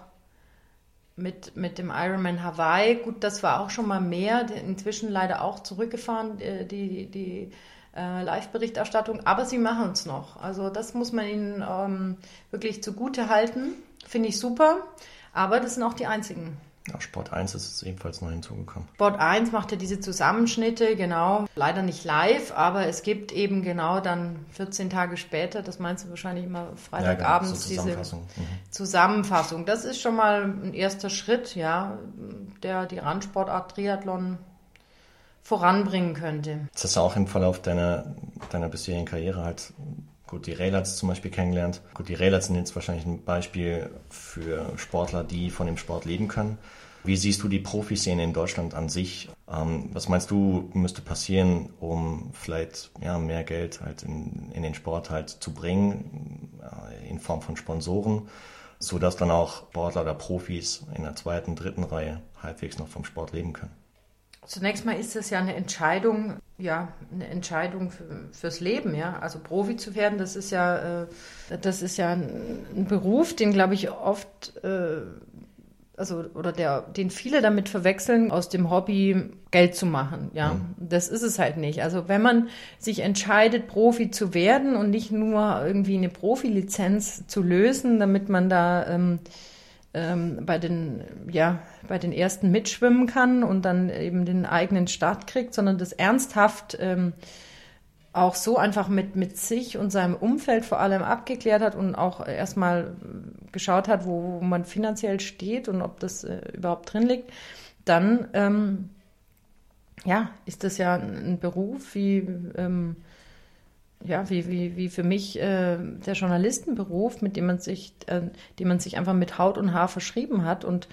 mit, mit dem Ironman Hawaii. Gut, das war auch schon mal mehr, inzwischen leider auch zurückgefahren, äh, die, die äh, Live-Berichterstattung, aber sie machen es noch. Also das muss man ihnen ähm, wirklich zugute halten. Finde ich super. Aber das sind auch die einzigen. Ja, Sport 1 ist es ebenfalls neu hinzugekommen. Sport 1 macht ja diese Zusammenschnitte, genau. Leider nicht live, aber es gibt eben genau dann 14 Tage später, das meinst du wahrscheinlich immer Freitagabends, ja, genau, so Zusammenfassung. diese mhm. Zusammenfassung. Das ist schon mal ein erster Schritt, ja, der die Randsportart Triathlon voranbringen könnte. Das hast du auch im Verlauf deiner, deiner bisherigen Karriere halt die Railats zum Beispiel kennengelernt. Gut, die Railats sind jetzt wahrscheinlich ein Beispiel für Sportler, die von dem Sport leben können. Wie siehst du die Profiszene in Deutschland an sich? Ähm, was meinst du, müsste passieren, um vielleicht ja, mehr Geld halt in, in den Sport halt zu bringen, äh, in Form von Sponsoren, sodass dann auch Sportler oder Profis in der zweiten, dritten Reihe halbwegs noch vom Sport leben können? Zunächst mal ist es ja eine Entscheidung, ja, eine Entscheidung für, fürs Leben, ja. Also Profi zu werden, das ist ja, äh, das ist ja ein, Beruf, den glaube ich oft, äh, also oder der, den viele damit verwechseln, aus dem Hobby Geld zu machen, ja. Mhm. Das ist es halt nicht. Also wenn man sich entscheidet, Profi zu werden und nicht nur irgendwie eine Profilizenz zu lösen, damit man da ähm, ähm, bei den ja bei den ersten mitschwimmen kann und dann eben den eigenen Start kriegt, sondern das ernsthaft ähm, auch so einfach mit, mit sich und seinem Umfeld vor allem abgeklärt hat und auch erstmal geschaut hat, wo, wo man finanziell steht und ob das äh, überhaupt drin liegt, dann ähm, ja, ist das ja ein Beruf wie ähm, ja, wie, wie, wie für mich äh, der Journalistenberuf, mit dem man sich, äh, dem man sich einfach mit Haut und Haar verschrieben hat und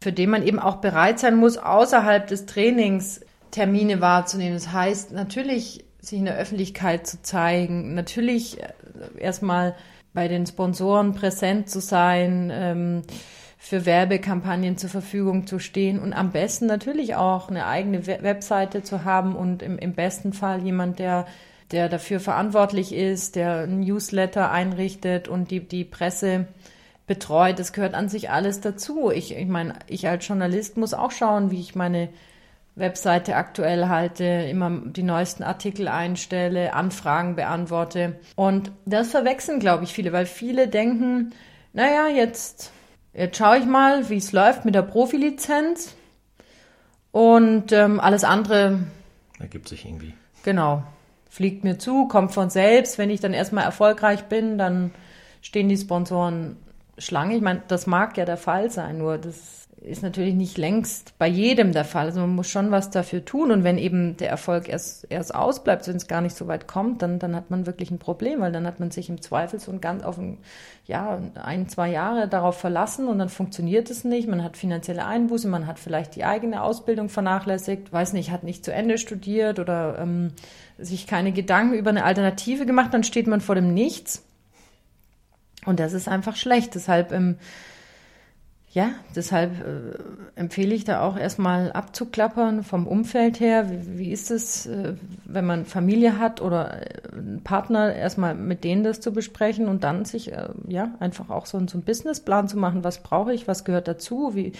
für den man eben auch bereit sein muss, außerhalb des Trainings Termine wahrzunehmen. Das heißt, natürlich sich in der Öffentlichkeit zu zeigen, natürlich äh, erstmal bei den Sponsoren präsent zu sein, ähm, für Werbekampagnen zur Verfügung zu stehen und am besten natürlich auch eine eigene Webseite zu haben und im, im besten Fall jemand, der der dafür verantwortlich ist, der ein Newsletter einrichtet und die, die Presse betreut. Das gehört an sich alles dazu. Ich, ich meine, ich als Journalist muss auch schauen, wie ich meine Webseite aktuell halte, immer die neuesten Artikel einstelle, Anfragen beantworte. Und das verwechseln, glaube ich, viele, weil viele denken, naja, jetzt, jetzt schaue ich mal, wie es läuft mit der Profilizenz und ähm, alles andere ergibt sich irgendwie. Genau fliegt mir zu, kommt von selbst. Wenn ich dann erstmal erfolgreich bin, dann stehen die Sponsoren Schlange. Ich meine, das mag ja der Fall sein, nur das ist natürlich nicht längst bei jedem der Fall. Also man muss schon was dafür tun. Und wenn eben der Erfolg erst, erst ausbleibt, wenn es gar nicht so weit kommt, dann, dann hat man wirklich ein Problem, weil dann hat man sich im Zweifel so ein ganz auf ein, ja, ein, zwei Jahre darauf verlassen und dann funktioniert es nicht. Man hat finanzielle Einbuße, man hat vielleicht die eigene Ausbildung vernachlässigt, weiß nicht, hat nicht zu Ende studiert oder ähm, sich keine Gedanken über eine Alternative gemacht, dann steht man vor dem Nichts. Und das ist einfach schlecht. Deshalb ähm, ja, deshalb äh, empfehle ich da auch erstmal abzuklappern vom Umfeld her. Wie, wie ist es, äh, wenn man Familie hat oder äh, einen Partner, erstmal mit denen das zu besprechen und dann sich äh, ja einfach auch so, so einen Businessplan zu machen. Was brauche ich? Was gehört dazu? Wie,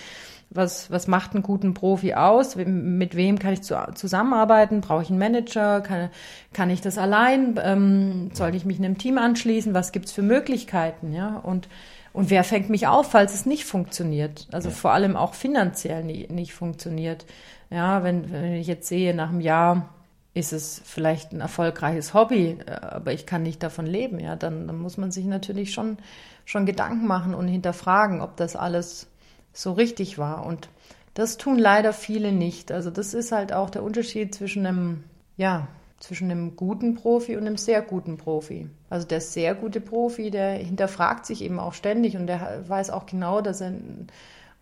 was, was macht einen guten Profi aus? Mit wem kann ich zu, zusammenarbeiten? Brauche ich einen Manager? Kann, kann ich das allein? Ähm, soll ich mich einem Team anschließen? Was gibt's für Möglichkeiten? Ja, und und wer fängt mich auf, falls es nicht funktioniert? Also ja. vor allem auch finanziell nie, nicht funktioniert. Ja, wenn, wenn ich jetzt sehe, nach einem Jahr ist es vielleicht ein erfolgreiches Hobby, äh, aber ich kann nicht davon leben, ja, dann, dann muss man sich natürlich schon, schon Gedanken machen und hinterfragen, ob das alles so richtig war. Und das tun leider viele nicht. Also das ist halt auch der Unterschied zwischen einem, ja, zwischen einem guten Profi und einem sehr guten Profi. Also der sehr gute Profi, der hinterfragt sich eben auch ständig und der weiß auch genau, dass er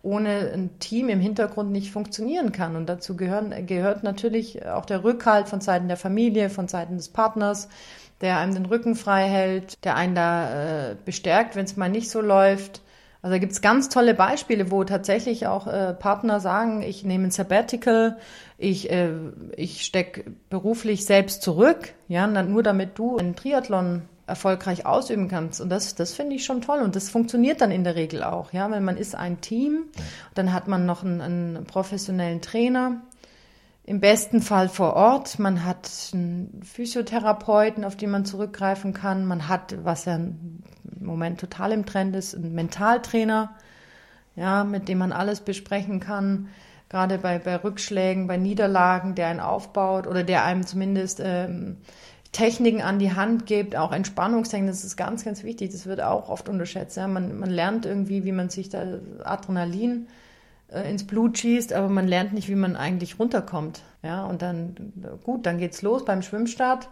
ohne ein Team im Hintergrund nicht funktionieren kann. Und dazu gehören, gehört natürlich auch der Rückhalt von Seiten der Familie, von Seiten des Partners, der einem den Rücken frei hält, der einen da äh, bestärkt, wenn es mal nicht so läuft. Also da gibt es ganz tolle Beispiele, wo tatsächlich auch äh, Partner sagen, ich nehme ein Sabbatical, ich, äh, ich stecke beruflich selbst zurück, ja, nur damit du einen Triathlon erfolgreich ausüben kannst. Und das, das finde ich schon toll. Und das funktioniert dann in der Regel auch, ja, weil man ist ein Team, dann hat man noch einen, einen professionellen Trainer, im besten Fall vor Ort. Man hat einen Physiotherapeuten, auf den man zurückgreifen kann. Man hat, was ja im Moment total im Trend ist, einen Mentaltrainer, ja, mit dem man alles besprechen kann. Gerade bei, bei Rückschlägen, bei Niederlagen, der einen aufbaut oder der einem zumindest ähm, Techniken an die Hand gibt, auch Entspannungstechniken, das ist ganz, ganz wichtig. Das wird auch oft unterschätzt. Ja. Man, man lernt irgendwie, wie man sich da Adrenalin äh, ins Blut schießt, aber man lernt nicht, wie man eigentlich runterkommt. Ja, und dann, gut, dann geht's los beim Schwimmstart.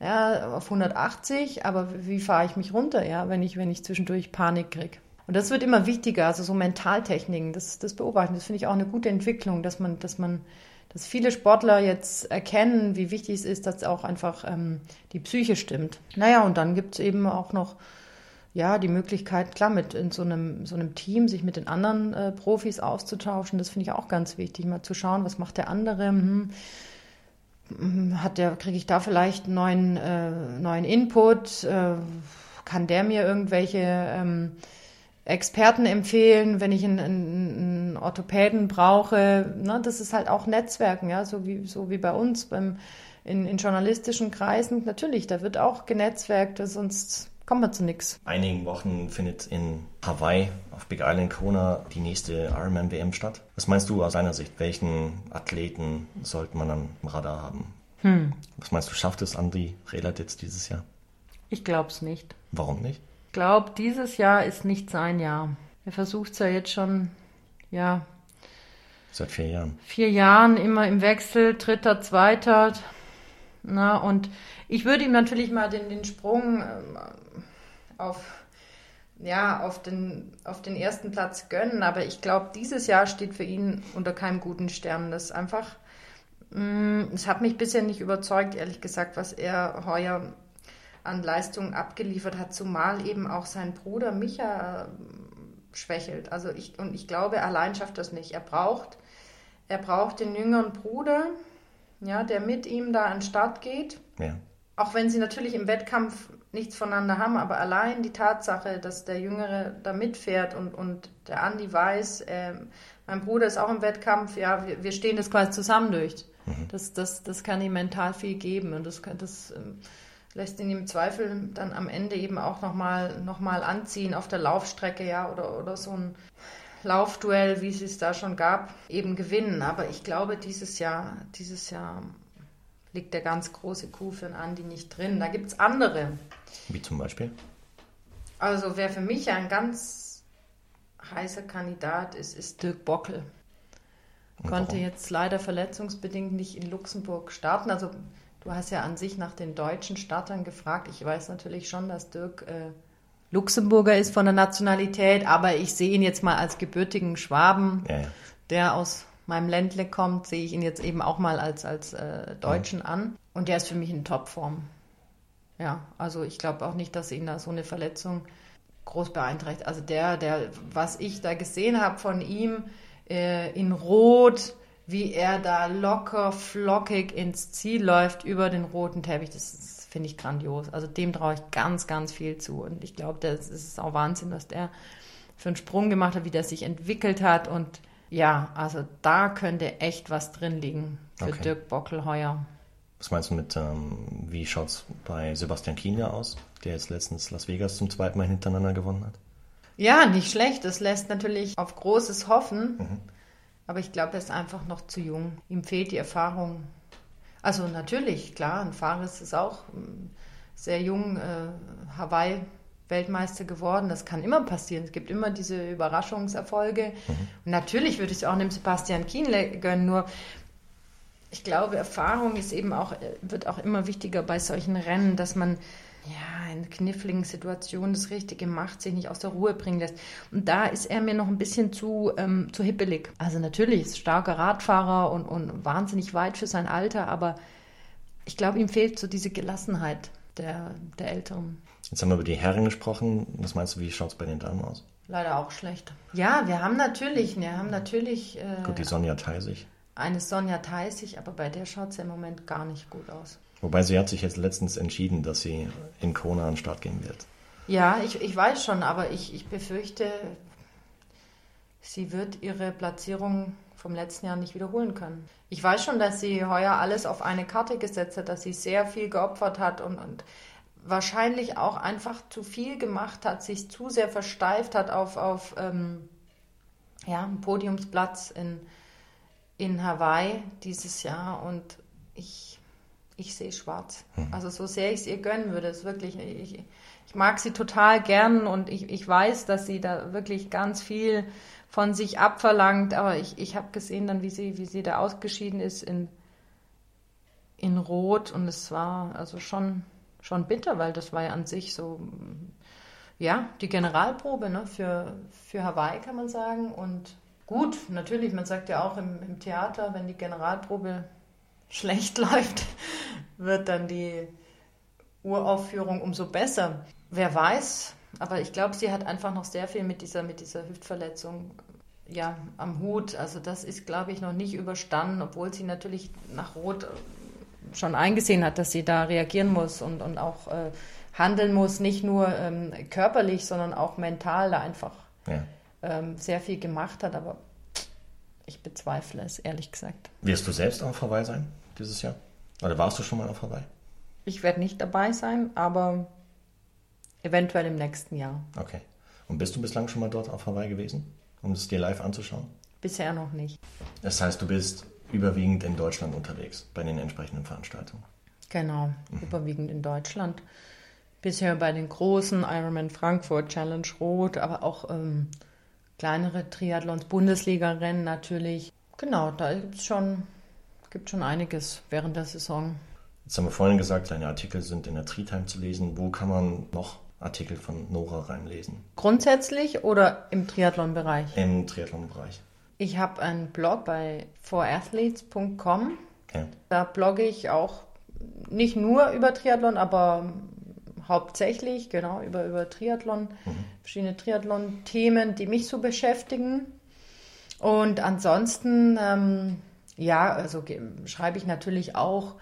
Ja, auf 180, aber wie fahre ich mich runter, ja, wenn ich, wenn ich zwischendurch Panik kriege? Und das wird immer wichtiger, also so Mentaltechniken, das, das beobachten, das finde ich auch eine gute Entwicklung, dass man, dass man, dass viele Sportler jetzt erkennen, wie wichtig es ist, dass auch einfach ähm, die Psyche stimmt. Naja, und dann gibt es eben auch noch ja, die Möglichkeit, klar, mit in so einem, so einem Team sich mit den anderen äh, Profis auszutauschen, das finde ich auch ganz wichtig, mal zu schauen, was macht der andere. Hm, hm hat der, kriege ich da vielleicht einen neuen, äh, neuen Input? Äh, kann der mir irgendwelche ähm, Experten empfehlen, wenn ich einen, einen Orthopäden brauche. Ne, das ist halt auch Netzwerken, ja, so wie, so wie bei uns beim, in, in journalistischen Kreisen. Natürlich, da wird auch genetzwerkt, sonst kommt man zu nichts. Einigen Wochen findet in Hawaii auf Big Island Kona die nächste Ironman WM statt. Was meinst du aus deiner Sicht? Welchen Athleten sollte man am Radar haben? Hm. Was meinst du, schafft es Andri Relatitz dieses Jahr? Ich glaube es nicht. Warum nicht? glaube, dieses Jahr ist nicht sein Jahr. Er versucht es ja jetzt schon, ja. Seit vier Jahren. Vier Jahren immer im Wechsel, dritter, zweiter. Na, und ich würde ihm natürlich mal den, den Sprung ähm, auf, ja, auf, den, auf den ersten Platz gönnen, aber ich glaube, dieses Jahr steht für ihn unter keinem guten Stern. Das ist einfach, mm, es hat mich bisher nicht überzeugt, ehrlich gesagt, was er heuer an Leistungen abgeliefert hat, zumal eben auch sein Bruder Micha äh, schwächelt. Also ich, und ich glaube, allein schafft das nicht. Er braucht, er braucht den jüngeren Bruder, ja, der mit ihm da an den Start geht. Ja. Auch wenn sie natürlich im Wettkampf nichts voneinander haben, aber allein die Tatsache, dass der Jüngere da mitfährt und, und der Andi weiß, äh, mein Bruder ist auch im Wettkampf, ja, wir, wir stehen das quasi zusammen durch. Mhm. Das, das, das kann ihm mental viel geben und das, das ähm, lässt ihn im Zweifel dann am Ende eben auch nochmal noch mal anziehen auf der Laufstrecke, ja, oder, oder so ein Laufduell, wie es es da schon gab, eben gewinnen. Aber ich glaube, dieses Jahr, dieses Jahr liegt der ganz große Coup für einen Andi nicht drin. Da gibt es andere. Wie zum Beispiel? Also wer für mich ein ganz heißer Kandidat ist, ist Dirk Bockel. Konnte jetzt leider verletzungsbedingt nicht in Luxemburg starten. Also Du hast ja an sich nach den deutschen Startern gefragt. Ich weiß natürlich schon, dass Dirk äh, Luxemburger ist von der Nationalität, aber ich sehe ihn jetzt mal als gebürtigen Schwaben, ja, ja. der aus meinem Ländle kommt, sehe ich ihn jetzt eben auch mal als, als äh, Deutschen ja. an. Und der ist für mich in Topform. Ja, also ich glaube auch nicht, dass ihn da so eine Verletzung groß beeinträchtigt. Also der, der, was ich da gesehen habe von ihm äh, in Rot, wie er da locker, flockig ins Ziel läuft über den roten Teppich. Das finde ich grandios. Also dem traue ich ganz, ganz viel zu. Und ich glaube, das ist auch Wahnsinn, was der für einen Sprung gemacht hat, wie der sich entwickelt hat. Und ja, also da könnte echt was drin liegen für okay. Dirk Bockel heuer. Was meinst du mit, ähm, wie schaut es bei Sebastian Kienle aus, der jetzt letztens Las Vegas zum zweiten Mal hintereinander gewonnen hat? Ja, nicht schlecht. Das lässt natürlich auf Großes hoffen. Mhm. Aber ich glaube, er ist einfach noch zu jung. Ihm fehlt die Erfahrung. Also natürlich, klar, ein Fares ist auch ähm, sehr jung, äh, Hawaii Weltmeister geworden. Das kann immer passieren. Es gibt immer diese Überraschungserfolge. Mhm. Und natürlich würde ich es auch dem Sebastian Kienle gönnen. Nur ich glaube, Erfahrung ist eben auch, wird auch immer wichtiger bei solchen Rennen, dass man ja, in kniffligen Situationen das Richtige macht, sich nicht aus der Ruhe bringen lässt. Und da ist er mir noch ein bisschen zu, ähm, zu hippelig. Also natürlich ist starker Radfahrer und, und wahnsinnig weit für sein Alter, aber ich glaube, ihm fehlt so diese Gelassenheit der, der Älteren. Jetzt haben wir über die Herren gesprochen. Was meinst du, wie schaut es bei den Damen aus? Leider auch schlecht. Ja, wir haben natürlich, wir haben natürlich. Äh, gut, die Sonja Theisig. Eine Sonja Theisig, aber bei der schaut es ja im Moment gar nicht gut aus. Wobei sie hat sich jetzt letztens entschieden, dass sie in Kona an den Start gehen wird. Ja, ich, ich weiß schon, aber ich, ich befürchte, sie wird ihre Platzierung vom letzten Jahr nicht wiederholen können. Ich weiß schon, dass sie heuer alles auf eine Karte gesetzt hat, dass sie sehr viel geopfert hat und, und wahrscheinlich auch einfach zu viel gemacht hat, sich zu sehr versteift hat auf, auf ähm, ja, einen Podiumsplatz in, in Hawaii dieses Jahr. Und ich ich sehe schwarz. Mhm. Also so sehr ich es ihr gönnen würde, ist wirklich, ich, ich mag sie total gern und ich, ich weiß, dass sie da wirklich ganz viel von sich abverlangt, aber ich, ich habe gesehen dann, wie sie, wie sie da ausgeschieden ist in, in Rot und es war also schon, schon bitter, weil das war ja an sich so ja, die Generalprobe ne, für, für Hawaii kann man sagen. Und gut, natürlich, man sagt ja auch im, im Theater, wenn die Generalprobe schlecht läuft, wird dann die Uraufführung umso besser. Wer weiß, aber ich glaube, sie hat einfach noch sehr viel mit dieser, mit dieser Hüftverletzung ja, am Hut. Also das ist, glaube ich, noch nicht überstanden, obwohl sie natürlich nach Rot schon eingesehen hat, dass sie da reagieren muss und, und auch äh, handeln muss, nicht nur ähm, körperlich, sondern auch mental da einfach ja. ähm, sehr viel gemacht hat. Aber ich bezweifle es, ehrlich gesagt. Wirst du selbst auf Hawaii sein dieses Jahr? Oder warst du schon mal auf Hawaii? Ich werde nicht dabei sein, aber eventuell im nächsten Jahr. Okay. Und bist du bislang schon mal dort auf Hawaii gewesen, um es dir live anzuschauen? Bisher noch nicht. Das heißt, du bist überwiegend in Deutschland unterwegs bei den entsprechenden Veranstaltungen. Genau, mhm. überwiegend in Deutschland. Bisher bei den großen Ironman Frankfurt, Challenge Rot, aber auch ähm, kleinere Triathlons, Bundesliga-Rennen natürlich. Genau, da gibt es schon, gibt schon einiges während der Saison. Jetzt haben wir vorhin gesagt, deine Artikel sind in der Treetime zu lesen. Wo kann man noch Artikel von Nora reinlesen? Grundsätzlich oder im Triathlon-Bereich? Im Triathlon-Bereich. Ich habe einen Blog bei forathletes.com. Okay. Da blogge ich auch nicht nur über Triathlon, aber hauptsächlich, genau, über, über Triathlon, mhm. verschiedene Triathlon-Themen, die mich so beschäftigen. Und ansonsten, ähm, ja, also schreibe ich natürlich auch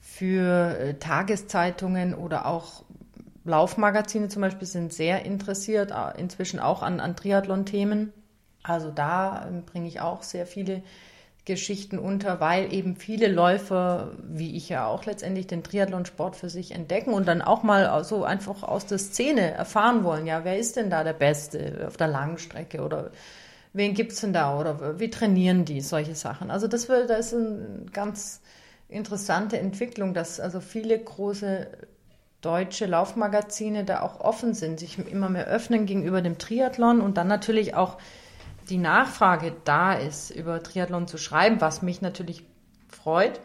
für äh, Tageszeitungen oder auch Laufmagazine zum Beispiel sind sehr interessiert, inzwischen auch an, an Triathlon-Themen. Also da ähm, bringe ich auch sehr viele Geschichten unter, weil eben viele Läufer, wie ich ja auch letztendlich, den Triathlonsport für sich entdecken und dann auch mal so einfach aus der Szene erfahren wollen, ja, wer ist denn da der Beste auf der langen Strecke oder wen gibt es denn da oder wie trainieren die, solche Sachen. Also das, wird, das ist eine ganz interessante Entwicklung, dass also viele große deutsche Laufmagazine da auch offen sind, sich immer mehr öffnen gegenüber dem Triathlon und dann natürlich auch die Nachfrage da ist, über Triathlon zu schreiben, was mich natürlich freut.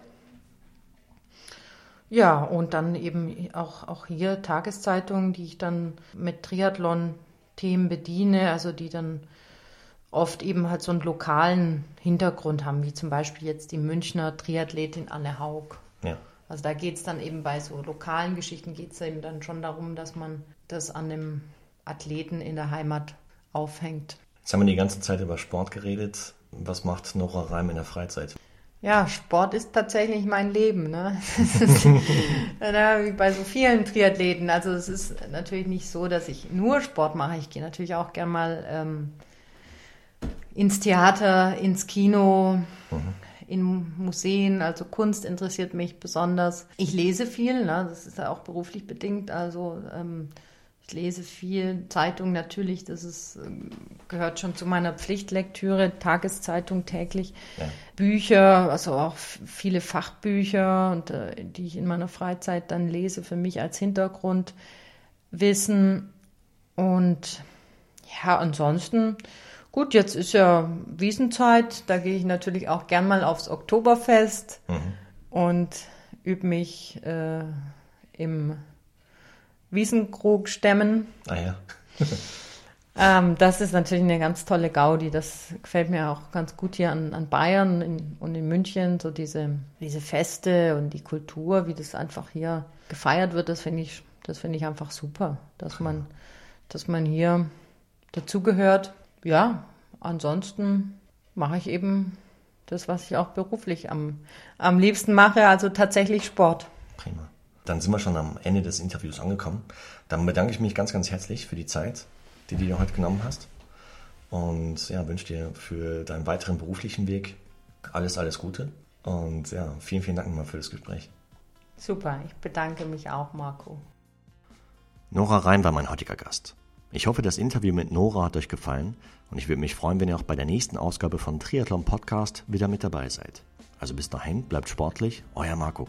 Ja, und dann eben auch, auch hier Tageszeitungen, die ich dann mit Triathlon-Themen bediene, also die dann oft eben halt so einen lokalen Hintergrund haben, wie zum Beispiel jetzt die Münchner Triathletin Anne Haug. Ja. Also da geht es dann eben bei so lokalen Geschichten, geht es eben dann schon darum, dass man das an dem Athleten in der Heimat aufhängt. Jetzt haben wir die ganze Zeit über Sport geredet. Was macht Nora Reim in der Freizeit? Ja, Sport ist tatsächlich mein Leben. Ne? wie bei so vielen Triathleten. Also es ist natürlich nicht so, dass ich nur Sport mache. Ich gehe natürlich auch gern mal ähm, ins Theater, ins Kino, mhm. in Museen. Also Kunst interessiert mich besonders. Ich lese viel, ne? das ist ja auch beruflich bedingt. Also ähm, ich lese viel, Zeitung natürlich, das ist, ähm, gehört schon zu meiner Pflichtlektüre, Tageszeitung täglich, ja. Bücher, also auch viele Fachbücher, und, äh, die ich in meiner Freizeit dann lese, für mich als Hintergrundwissen. Und ja, ansonsten, gut, jetzt ist ja Wiesenzeit, da gehe ich natürlich auch gern mal aufs Oktoberfest mhm. und übe mich äh, im Wiesenkrug stemmen. Ah ja. ähm, das ist natürlich eine ganz tolle Gaudi. Das gefällt mir auch ganz gut hier an, an Bayern in, und in München. So diese, diese Feste und die Kultur, wie das einfach hier gefeiert wird, das finde ich, das finde ich einfach super, dass man, dass man hier dazugehört. Ja, ansonsten mache ich eben das, was ich auch beruflich am, am liebsten mache, also tatsächlich Sport. Prima. Dann sind wir schon am Ende des Interviews angekommen. Dann bedanke ich mich ganz, ganz herzlich für die Zeit, die du dir heute genommen hast. Und ja, wünsche dir für deinen weiteren beruflichen Weg alles, alles Gute. Und ja, vielen, vielen Dank nochmal für das Gespräch. Super, ich bedanke mich auch, Marco. Nora Rein war mein heutiger Gast. Ich hoffe, das Interview mit Nora hat euch gefallen und ich würde mich freuen, wenn ihr auch bei der nächsten Ausgabe von Triathlon Podcast wieder mit dabei seid. Also bis dahin, bleibt sportlich, euer Marco.